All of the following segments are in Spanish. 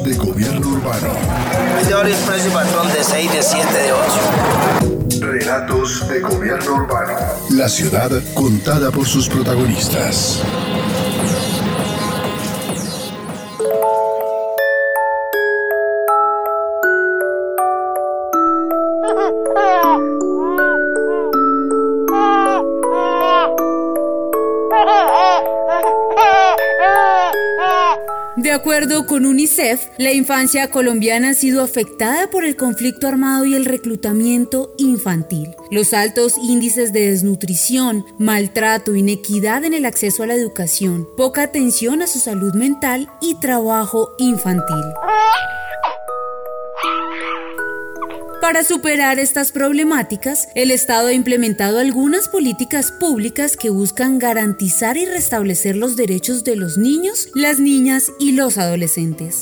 De gobierno urbano. Y patrón de 6, de 7, de 8. Relatos de gobierno urbano. La ciudad contada por sus protagonistas. Acuerdo con UNICEF, la infancia colombiana ha sido afectada por el conflicto armado y el reclutamiento infantil. Los altos índices de desnutrición, maltrato, inequidad en el acceso a la educación, poca atención a su salud mental y trabajo infantil. Para superar estas problemáticas, el Estado ha implementado algunas políticas públicas que buscan garantizar y restablecer los derechos de los niños, las niñas y los adolescentes.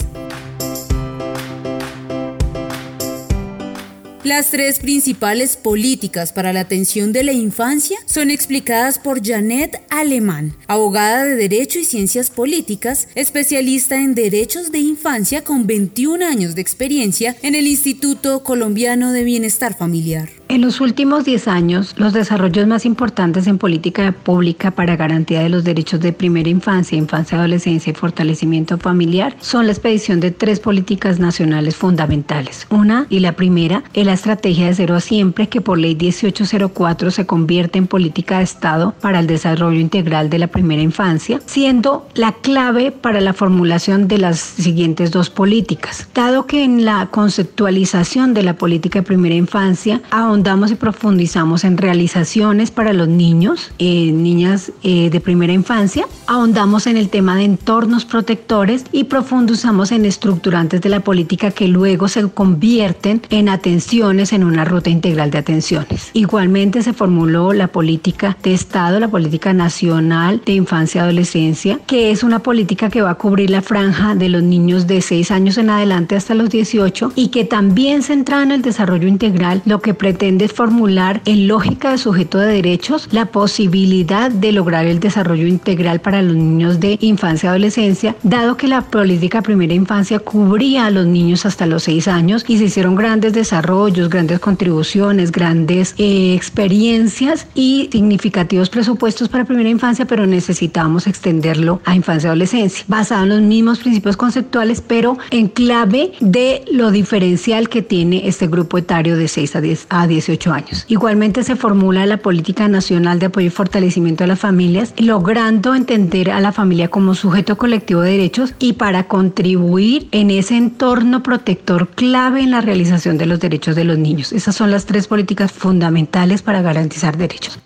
Las tres principales políticas para la atención de la infancia son explicadas por Janet Alemán, abogada de Derecho y Ciencias Políticas, especialista en Derechos de Infancia con 21 años de experiencia en el Instituto Colombiano de Bienestar Familiar. En los últimos 10 años, los desarrollos más importantes en política pública para garantía de los derechos de primera infancia, infancia, adolescencia y fortalecimiento familiar son la expedición de tres políticas nacionales fundamentales. Una y la primera es la estrategia de cero a siempre que por ley 1804 se convierte en política de Estado para el desarrollo integral de la primera infancia, siendo la clave para la formulación de las siguientes dos políticas. Dado que en la conceptualización de la política de primera infancia ahondamos y profundizamos en realizaciones para los niños, eh, niñas eh, de primera infancia, ahondamos en el tema de entornos protectores y profundizamos en estructurantes de la política que luego se convierten en atenciones en una ruta integral de atenciones. Igualmente se formuló la política de Estado, la política nacional de infancia y adolescencia, que es una política que va a cubrir la franja de los niños de 6 años en adelante hasta los 18 y que también centra en el desarrollo integral, lo que pretende es formular en lógica de sujeto de derechos la posibilidad de lograr el desarrollo integral para los niños de infancia y adolescencia, dado que la política primera infancia cubría a los niños hasta los 6 años y se hicieron grandes desarrollos, grandes contribuciones, grandes eh, experiencias y significativos presupuestos para primera infancia, pero necesitábamos extenderlo a infancia y adolescencia, basado en los mismos principios conceptuales, pero en clave de lo diferencial que tiene este grupo etario de 6 a 10 a 18 años. Igualmente se formula la Política Nacional de Apoyo y Fortalecimiento de las Familias, logrando entender a la familia como sujeto colectivo de derechos y para contribuir en ese entorno protector clave en la realización de los derechos de los niños. Esas son las tres políticas fundamentales para garantizar derechos.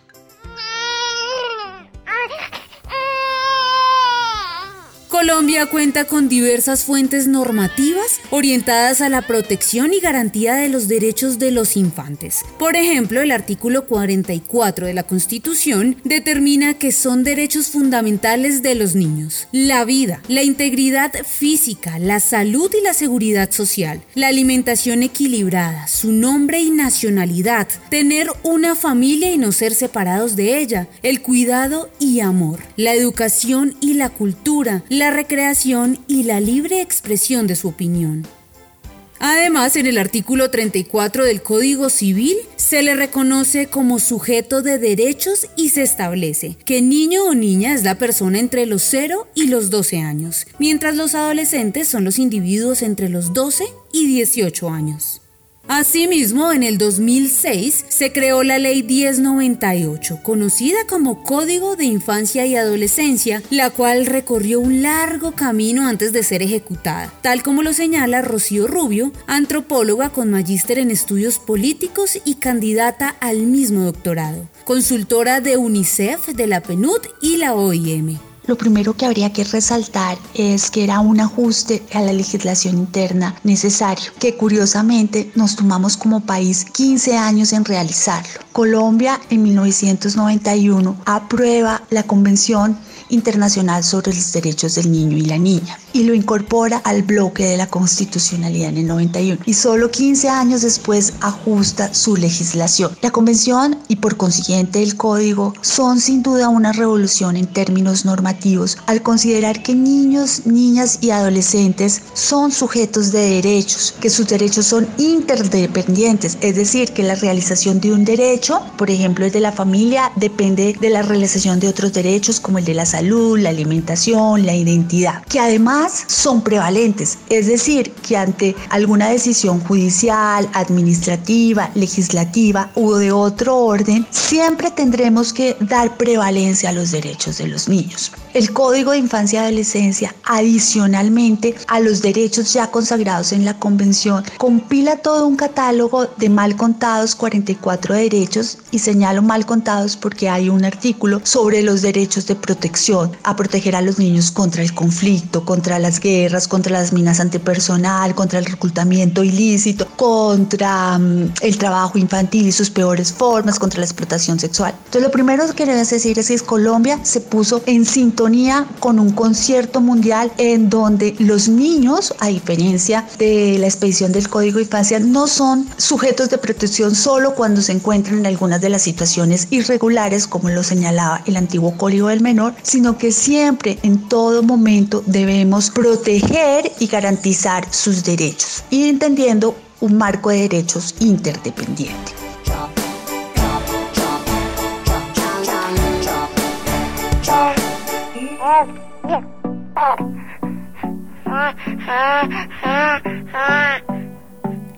Colombia cuenta con diversas fuentes normativas orientadas a la protección y garantía de los derechos de los infantes. Por ejemplo, el artículo 44 de la Constitución determina que son derechos fundamentales de los niños la vida, la integridad física, la salud y la seguridad social, la alimentación equilibrada, su nombre y nacionalidad, tener una familia y no ser separados de ella, el cuidado y amor, la educación y la cultura, la recreación y la libre expresión de su opinión. Además, en el artículo 34 del Código Civil se le reconoce como sujeto de derechos y se establece que niño o niña es la persona entre los 0 y los 12 años, mientras los adolescentes son los individuos entre los 12 y 18 años. Asimismo, en el 2006 se creó la Ley 1098, conocida como Código de Infancia y Adolescencia, la cual recorrió un largo camino antes de ser ejecutada, tal como lo señala Rocío Rubio, antropóloga con magíster en estudios políticos y candidata al mismo doctorado, consultora de UNICEF, de la PNUD y la OIM. Lo primero que habría que resaltar es que era un ajuste a la legislación interna necesario, que curiosamente nos tomamos como país 15 años en realizarlo. Colombia en 1991 aprueba la Convención Internacional sobre los Derechos del Niño y la Niña y lo incorpora al bloque de la constitucionalidad en el 91 y solo 15 años después ajusta su legislación. La convención y por consiguiente el código son sin duda una revolución en términos normativos al considerar que niños, niñas y adolescentes son sujetos de derechos, que sus derechos son interdependientes, es decir, que la realización de un derecho, por ejemplo el de la familia, depende de la realización de otros derechos como el de la salud, la alimentación, la identidad, que además son prevalentes, es decir, que ante alguna decisión judicial, administrativa, legislativa o de otro orden, siempre tendremos que dar prevalencia a los derechos de los niños. El Código de Infancia y Adolescencia, adicionalmente a los derechos ya consagrados en la Convención, compila todo un catálogo de mal contados 44 derechos y señalo mal contados porque hay un artículo sobre los derechos de protección, a proteger a los niños contra el conflicto, contra las guerras, contra las minas antipersonal, contra el reclutamiento ilícito, contra um, el trabajo infantil y sus peores formas, contra la explotación sexual. Entonces lo primero que queremos decir es que Colombia se puso en sintonía con un concierto mundial en donde los niños, a diferencia de la expedición del Código de Infancia, no son sujetos de protección solo cuando se encuentran en algunas de las situaciones irregulares, como lo señalaba el antiguo Código del Menor, sino que siempre, en todo momento, debemos proteger y garantizar sus derechos, y entendiendo un marco de derechos interdependiente.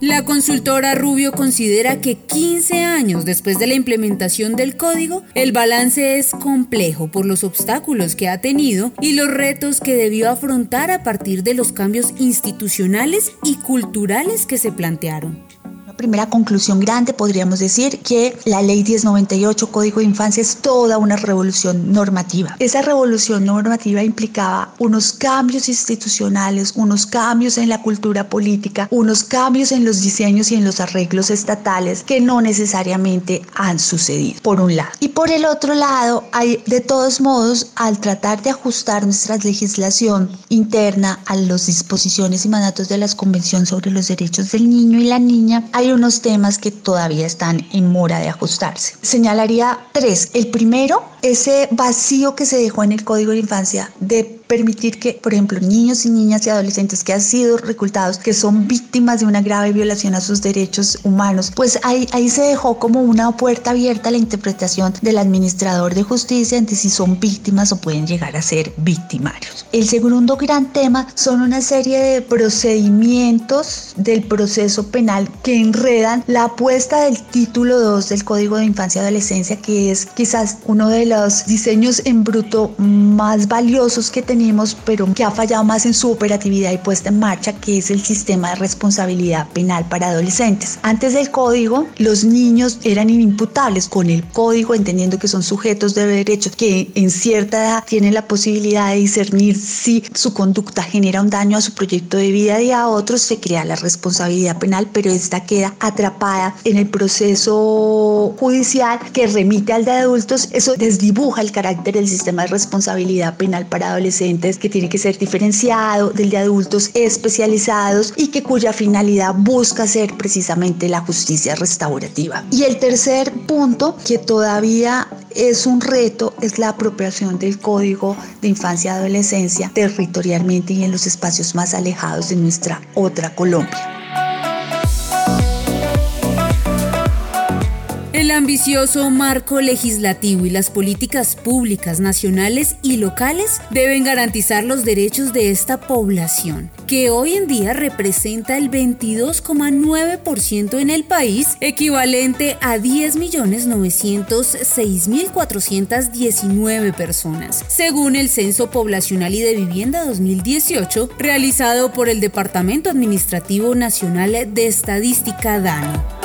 La consultora Rubio considera que 15 años después de la implementación del código, el balance es complejo por los obstáculos que ha tenido y los retos que debió afrontar a partir de los cambios institucionales y culturales que se plantearon primera conclusión grande podríamos decir que la ley 1098 Código de Infancia es toda una revolución normativa. Esa revolución normativa implicaba unos cambios institucionales, unos cambios en la cultura política, unos cambios en los diseños y en los arreglos estatales que no necesariamente han sucedido, por un lado. Y por el otro lado, hay de todos modos, al tratar de ajustar nuestra legislación interna a las disposiciones y mandatos de la Convención sobre los Derechos del Niño y la Niña, hay unos temas que todavía están en mora de ajustarse. Señalaría tres. El primero, ese vacío que se dejó en el Código de Infancia de permitir que, por ejemplo, niños y niñas y adolescentes que han sido reclutados, que son víctimas de una grave violación a sus derechos humanos, pues ahí, ahí se dejó como una puerta abierta a la interpretación del administrador de justicia entre si son víctimas o pueden llegar a ser victimarios. El segundo gran tema son una serie de procedimientos del proceso penal que enredan la apuesta del título 2 del Código de Infancia y Adolescencia, que es quizás uno de los diseños en bruto más valiosos que tenemos pero que ha fallado más en su operatividad y puesta en marcha, que es el sistema de responsabilidad penal para adolescentes. Antes del código, los niños eran inimputables con el código, entendiendo que son sujetos de derechos que en cierta edad tienen la posibilidad de discernir si su conducta genera un daño a su proyecto de vida y a otros se crea la responsabilidad penal, pero esta queda atrapada en el proceso judicial que remite al de adultos. Eso desdibuja el carácter del sistema de responsabilidad penal para adolescentes que tiene que ser diferenciado del de adultos especializados y que cuya finalidad busca ser precisamente la justicia restaurativa. Y el tercer punto, que todavía es un reto, es la apropiación del código de infancia y adolescencia territorialmente y en los espacios más alejados de nuestra otra Colombia. El ambicioso marco legislativo y las políticas públicas nacionales y locales deben garantizar los derechos de esta población, que hoy en día representa el 22,9% en el país, equivalente a 10.906.419 personas, según el Censo Poblacional y de Vivienda 2018, realizado por el Departamento Administrativo Nacional de Estadística DANI.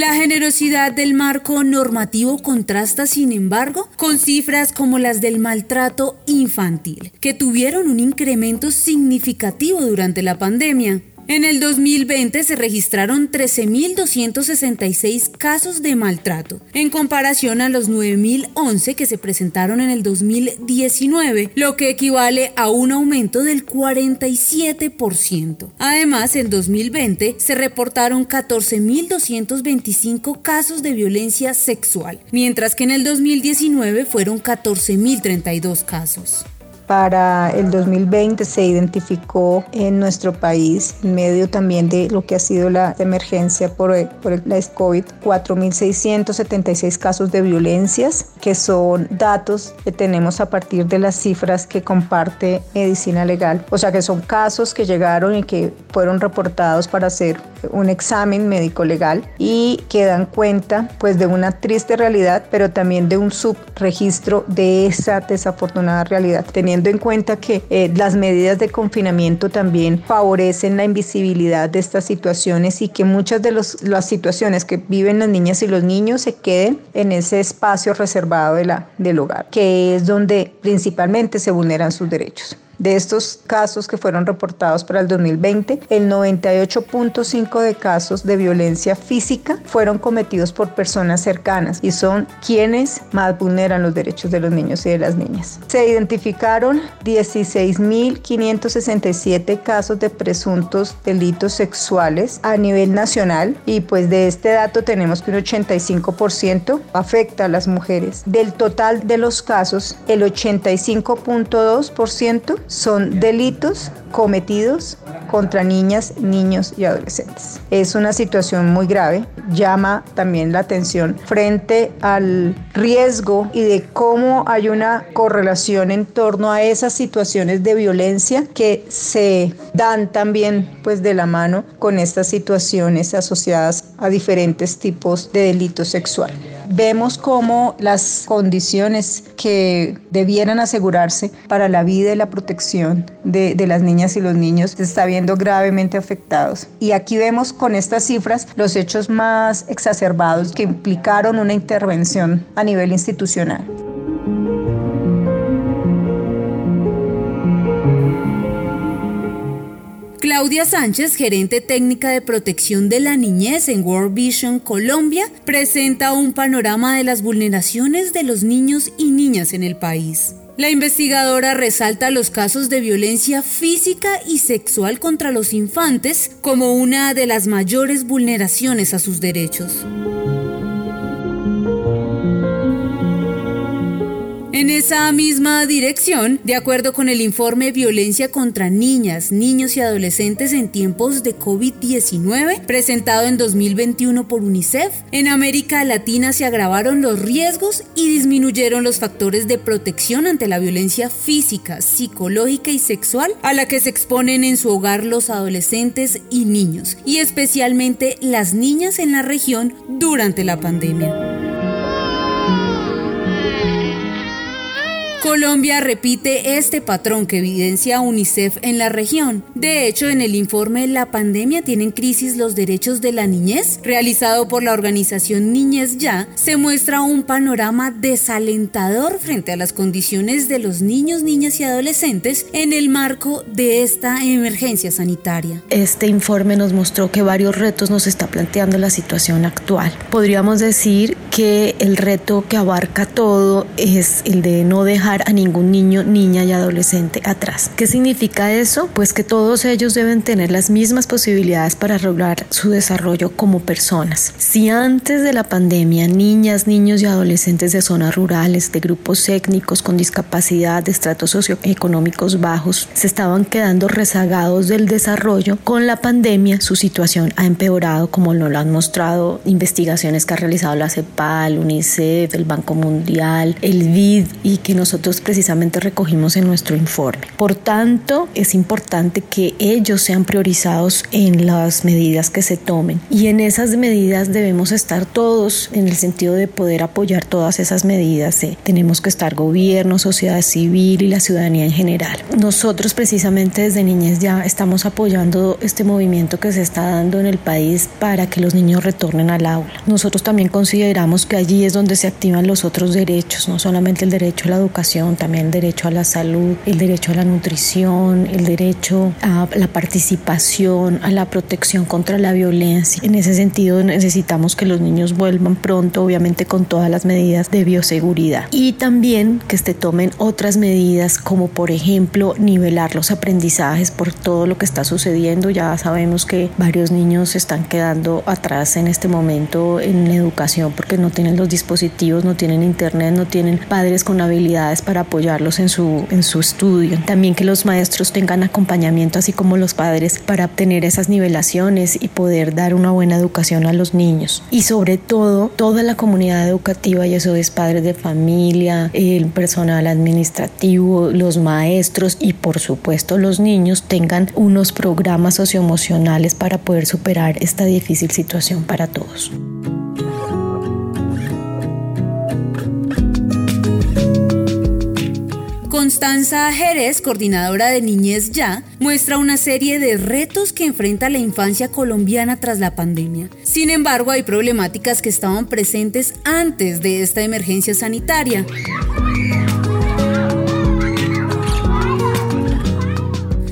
La generosidad del marco normativo contrasta, sin embargo, con cifras como las del maltrato infantil, que tuvieron un incremento significativo durante la pandemia. En el 2020 se registraron 13.266 casos de maltrato, en comparación a los 9.011 que se presentaron en el 2019, lo que equivale a un aumento del 47%. Además, en 2020 se reportaron 14.225 casos de violencia sexual, mientras que en el 2019 fueron 14.032 casos. Para el 2020 se identificó en nuestro país, en medio también de lo que ha sido la emergencia por, por el, la COVID, 4.676 casos de violencias, que son datos que tenemos a partir de las cifras que comparte Medicina Legal. O sea que son casos que llegaron y que fueron reportados para hacer un examen médico legal y que dan cuenta pues de una triste realidad, pero también de un subregistro de esa desafortunada realidad, teniendo en cuenta que eh, las medidas de confinamiento también favorecen la invisibilidad de estas situaciones y que muchas de las situaciones que viven las niñas y los niños se queden en ese espacio reservado de la, del hogar, que es donde principalmente se vulneran sus derechos. De estos casos que fueron reportados para el 2020, el 98.5 de casos de violencia física fueron cometidos por personas cercanas y son quienes más vulneran los derechos de los niños y de las niñas. Se identificaron 16.567 casos de presuntos delitos sexuales a nivel nacional y pues de este dato tenemos que un 85% afecta a las mujeres. Del total de los casos, el 85.2% son delitos cometidos contra niñas, niños y adolescentes. Es una situación muy grave, llama también la atención frente al riesgo y de cómo hay una correlación en torno a esas situaciones de violencia que se dan también pues de la mano con estas situaciones asociadas a diferentes tipos de delitos sexuales vemos cómo las condiciones que debieran asegurarse para la vida y la protección de, de, las niñas y los niños se está viendo gravemente afectados. Y aquí vemos con estas cifras los hechos más exacerbados que implicaron una intervención a nivel institucional. Claudia Sánchez, gerente técnica de protección de la niñez en World Vision Colombia, presenta un panorama de las vulneraciones de los niños y niñas en el país. La investigadora resalta los casos de violencia física y sexual contra los infantes como una de las mayores vulneraciones a sus derechos. En esa misma dirección, de acuerdo con el informe Violencia contra Niñas, Niños y Adolescentes en tiempos de COVID-19, presentado en 2021 por UNICEF, en América Latina se agravaron los riesgos y disminuyeron los factores de protección ante la violencia física, psicológica y sexual a la que se exponen en su hogar los adolescentes y niños, y especialmente las niñas en la región durante la pandemia. Colombia repite este patrón que evidencia UNICEF en la región. De hecho, en el informe La pandemia tiene en crisis los derechos de la niñez, realizado por la organización Niñez Ya, se muestra un panorama desalentador frente a las condiciones de los niños, niñas y adolescentes en el marco de esta emergencia sanitaria. Este informe nos mostró que varios retos nos está planteando la situación actual. Podríamos decir que el reto que abarca todo es el de no dejar a ningún niño, niña y adolescente atrás. ¿Qué significa eso? Pues que todos ellos deben tener las mismas posibilidades para lograr su desarrollo como personas. Si antes de la pandemia niñas, niños y adolescentes de zonas rurales, de grupos étnicos con discapacidad, de estratos socioeconómicos bajos, se estaban quedando rezagados del desarrollo, con la pandemia su situación ha empeorado como lo han mostrado investigaciones que ha realizado la UNICEF, el Banco Mundial, el BID y que nosotros precisamente recogimos en nuestro informe. Por tanto, es importante que ellos sean priorizados en las medidas que se tomen y en esas medidas debemos estar todos en el sentido de poder apoyar todas esas medidas. ¿eh? Tenemos que estar gobierno, sociedad civil y la ciudadanía en general. Nosotros precisamente desde Niñez ya estamos apoyando este movimiento que se está dando en el país para que los niños retornen al aula. Nosotros también consideramos que allí es donde se activan los otros derechos, no solamente el derecho a la educación, también el derecho a la salud, el derecho a la nutrición, el derecho a la participación, a la protección contra la violencia. En ese sentido necesitamos que los niños vuelvan pronto, obviamente con todas las medidas de bioseguridad. Y también que se tomen otras medidas como por ejemplo nivelar los aprendizajes por todo lo que está sucediendo. Ya sabemos que varios niños están quedando atrás en este momento en la educación porque no tienen los dispositivos, no tienen internet, no tienen padres con habilidades para apoyarlos en su, en su estudio. También que los maestros tengan acompañamiento así como los padres para obtener esas nivelaciones y poder dar una buena educación a los niños. Y sobre todo, toda la comunidad educativa, y eso es padres de familia, el personal administrativo, los maestros y por supuesto los niños tengan unos programas socioemocionales para poder superar esta difícil situación para todos. Constanza Jerez, coordinadora de Niñez Ya, muestra una serie de retos que enfrenta la infancia colombiana tras la pandemia. Sin embargo, hay problemáticas que estaban presentes antes de esta emergencia sanitaria.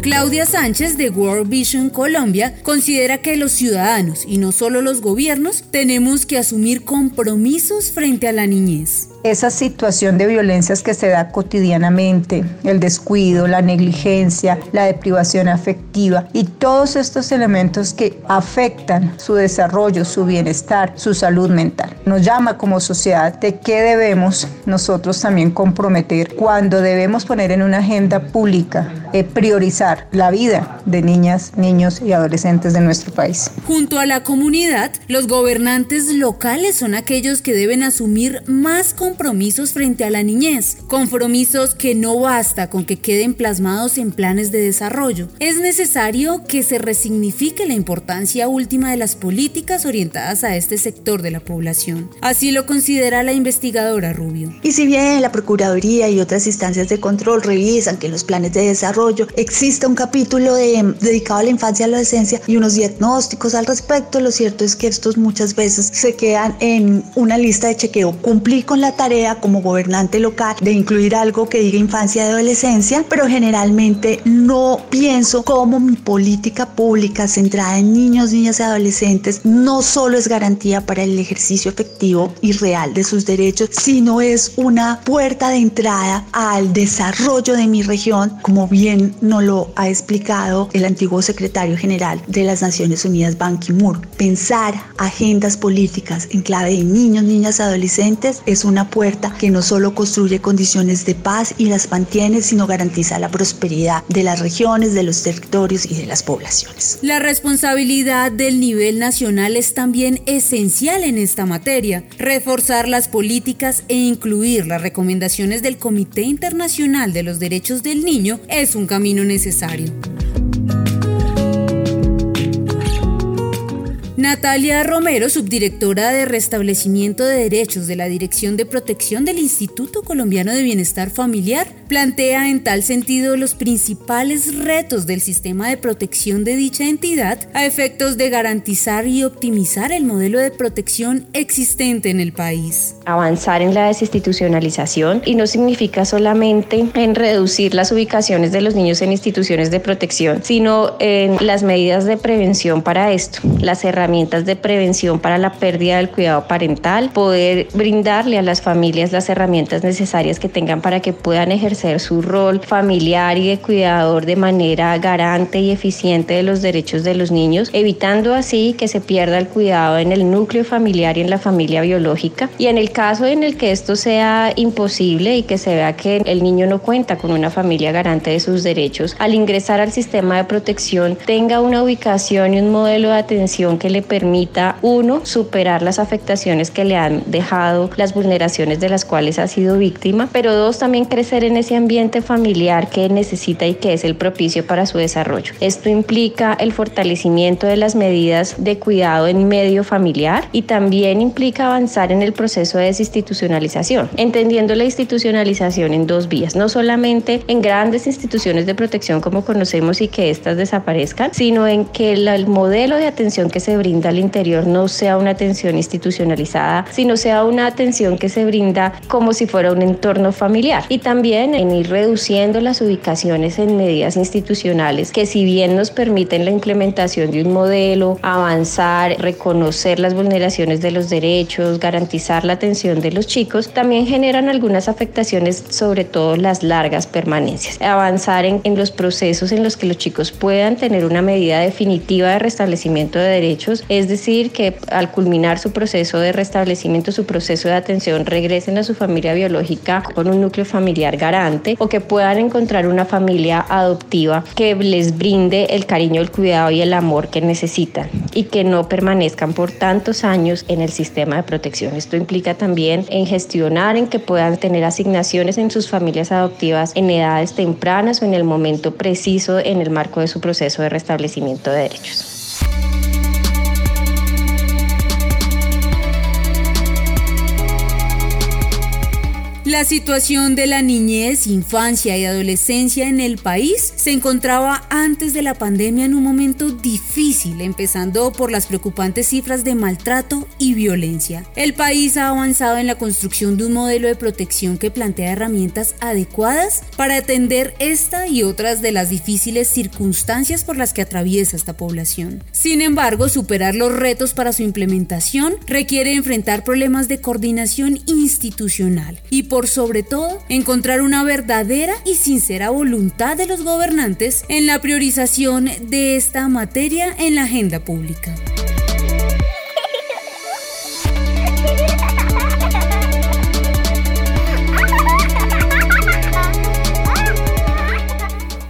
Claudia Sánchez de World Vision Colombia considera que los ciudadanos y no solo los gobiernos tenemos que asumir compromisos frente a la niñez esa situación de violencias que se da cotidianamente, el descuido, la negligencia, la deprivación afectiva y todos estos elementos que afectan su desarrollo, su bienestar, su salud mental. Nos llama como sociedad de qué debemos nosotros también comprometer cuando debemos poner en una agenda pública, eh, priorizar la vida de niñas, niños y adolescentes de nuestro país. Junto a la comunidad, los gobernantes locales son aquellos que deben asumir más compromisos frente a la niñez, compromisos que no basta con que queden plasmados en planes de desarrollo. Es necesario que se resignifique la importancia última de las políticas orientadas a este sector de la población. Así lo considera la investigadora Rubio. Y si bien la Procuraduría y otras instancias de control revisan que en los planes de desarrollo existe un capítulo dedicado a la infancia y la adolescencia y unos diagnósticos al respecto, lo cierto es que estos muchas veces se quedan en una lista de chequeo. Cumplí con la tarea como gobernante local de incluir algo que diga infancia y adolescencia, pero generalmente no pienso cómo mi política pública centrada en niños, niñas y adolescentes no solo es garantía para el ejercicio efectivo y real de sus derechos, sino es una puerta de entrada al desarrollo de mi región, como bien nos lo ha explicado el antiguo secretario general de las Naciones Unidas, Ban Ki-moon. Pensar agendas políticas en clave de niños, niñas y adolescentes es una puerta que no solo construye condiciones de paz y las mantiene, sino garantiza la prosperidad de las regiones, de los territorios y de las poblaciones. La responsabilidad del nivel nacional es también esencial en esta materia. Reforzar las políticas e incluir las recomendaciones del Comité Internacional de los Derechos del Niño es un camino necesario. Natalia Romero, subdirectora de Restablecimiento de Derechos de la Dirección de Protección del Instituto Colombiano de Bienestar Familiar, plantea en tal sentido los principales retos del sistema de protección de dicha entidad a efectos de garantizar y optimizar el modelo de protección existente en el país. Avanzar en la desinstitucionalización y no significa solamente en reducir las ubicaciones de los niños en instituciones de protección, sino en las medidas de prevención para esto, las herramientas herramientas de prevención para la pérdida del cuidado parental, poder brindarle a las familias las herramientas necesarias que tengan para que puedan ejercer su rol familiar y de cuidador de manera garante y eficiente de los derechos de los niños, evitando así que se pierda el cuidado en el núcleo familiar y en la familia biológica. Y en el caso en el que esto sea imposible y que se vea que el niño no cuenta con una familia garante de sus derechos, al ingresar al sistema de protección tenga una ubicación y un modelo de atención que le le permita, uno, superar las afectaciones que le han dejado las vulneraciones de las cuales ha sido víctima, pero dos, también crecer en ese ambiente familiar que necesita y que es el propicio para su desarrollo. Esto implica el fortalecimiento de las medidas de cuidado en medio familiar y también implica avanzar en el proceso de desinstitucionalización, entendiendo la institucionalización en dos vías, no solamente en grandes instituciones de protección como conocemos y que éstas desaparezcan, sino en que el modelo de atención que se brinda al interior no sea una atención institucionalizada, sino sea una atención que se brinda como si fuera un entorno familiar. Y también en ir reduciendo las ubicaciones en medidas institucionales que si bien nos permiten la implementación de un modelo, avanzar, reconocer las vulneraciones de los derechos, garantizar la atención de los chicos, también generan algunas afectaciones, sobre todo las largas permanencias. Avanzar en, en los procesos en los que los chicos puedan tener una medida definitiva de restablecimiento de derechos, es decir, que al culminar su proceso de restablecimiento, su proceso de atención, regresen a su familia biológica con un núcleo familiar garante o que puedan encontrar una familia adoptiva que les brinde el cariño, el cuidado y el amor que necesitan y que no permanezcan por tantos años en el sistema de protección. Esto implica también en gestionar, en que puedan tener asignaciones en sus familias adoptivas en edades tempranas o en el momento preciso en el marco de su proceso de restablecimiento de derechos. La situación de la niñez, infancia y adolescencia en el país se encontraba antes de la pandemia en un momento difícil, empezando por las preocupantes cifras de maltrato y violencia. El país ha avanzado en la construcción de un modelo de protección que plantea herramientas adecuadas para atender esta y otras de las difíciles circunstancias por las que atraviesa esta población. Sin embargo, superar los retos para su implementación requiere enfrentar problemas de coordinación institucional y por sobre todo encontrar una verdadera y sincera voluntad de los gobernantes en la priorización de esta materia en la agenda pública.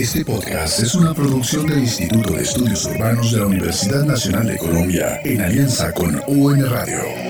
Este podcast es una producción del Instituto de Estudios Urbanos de la Universidad Nacional de Colombia en alianza con UN Radio.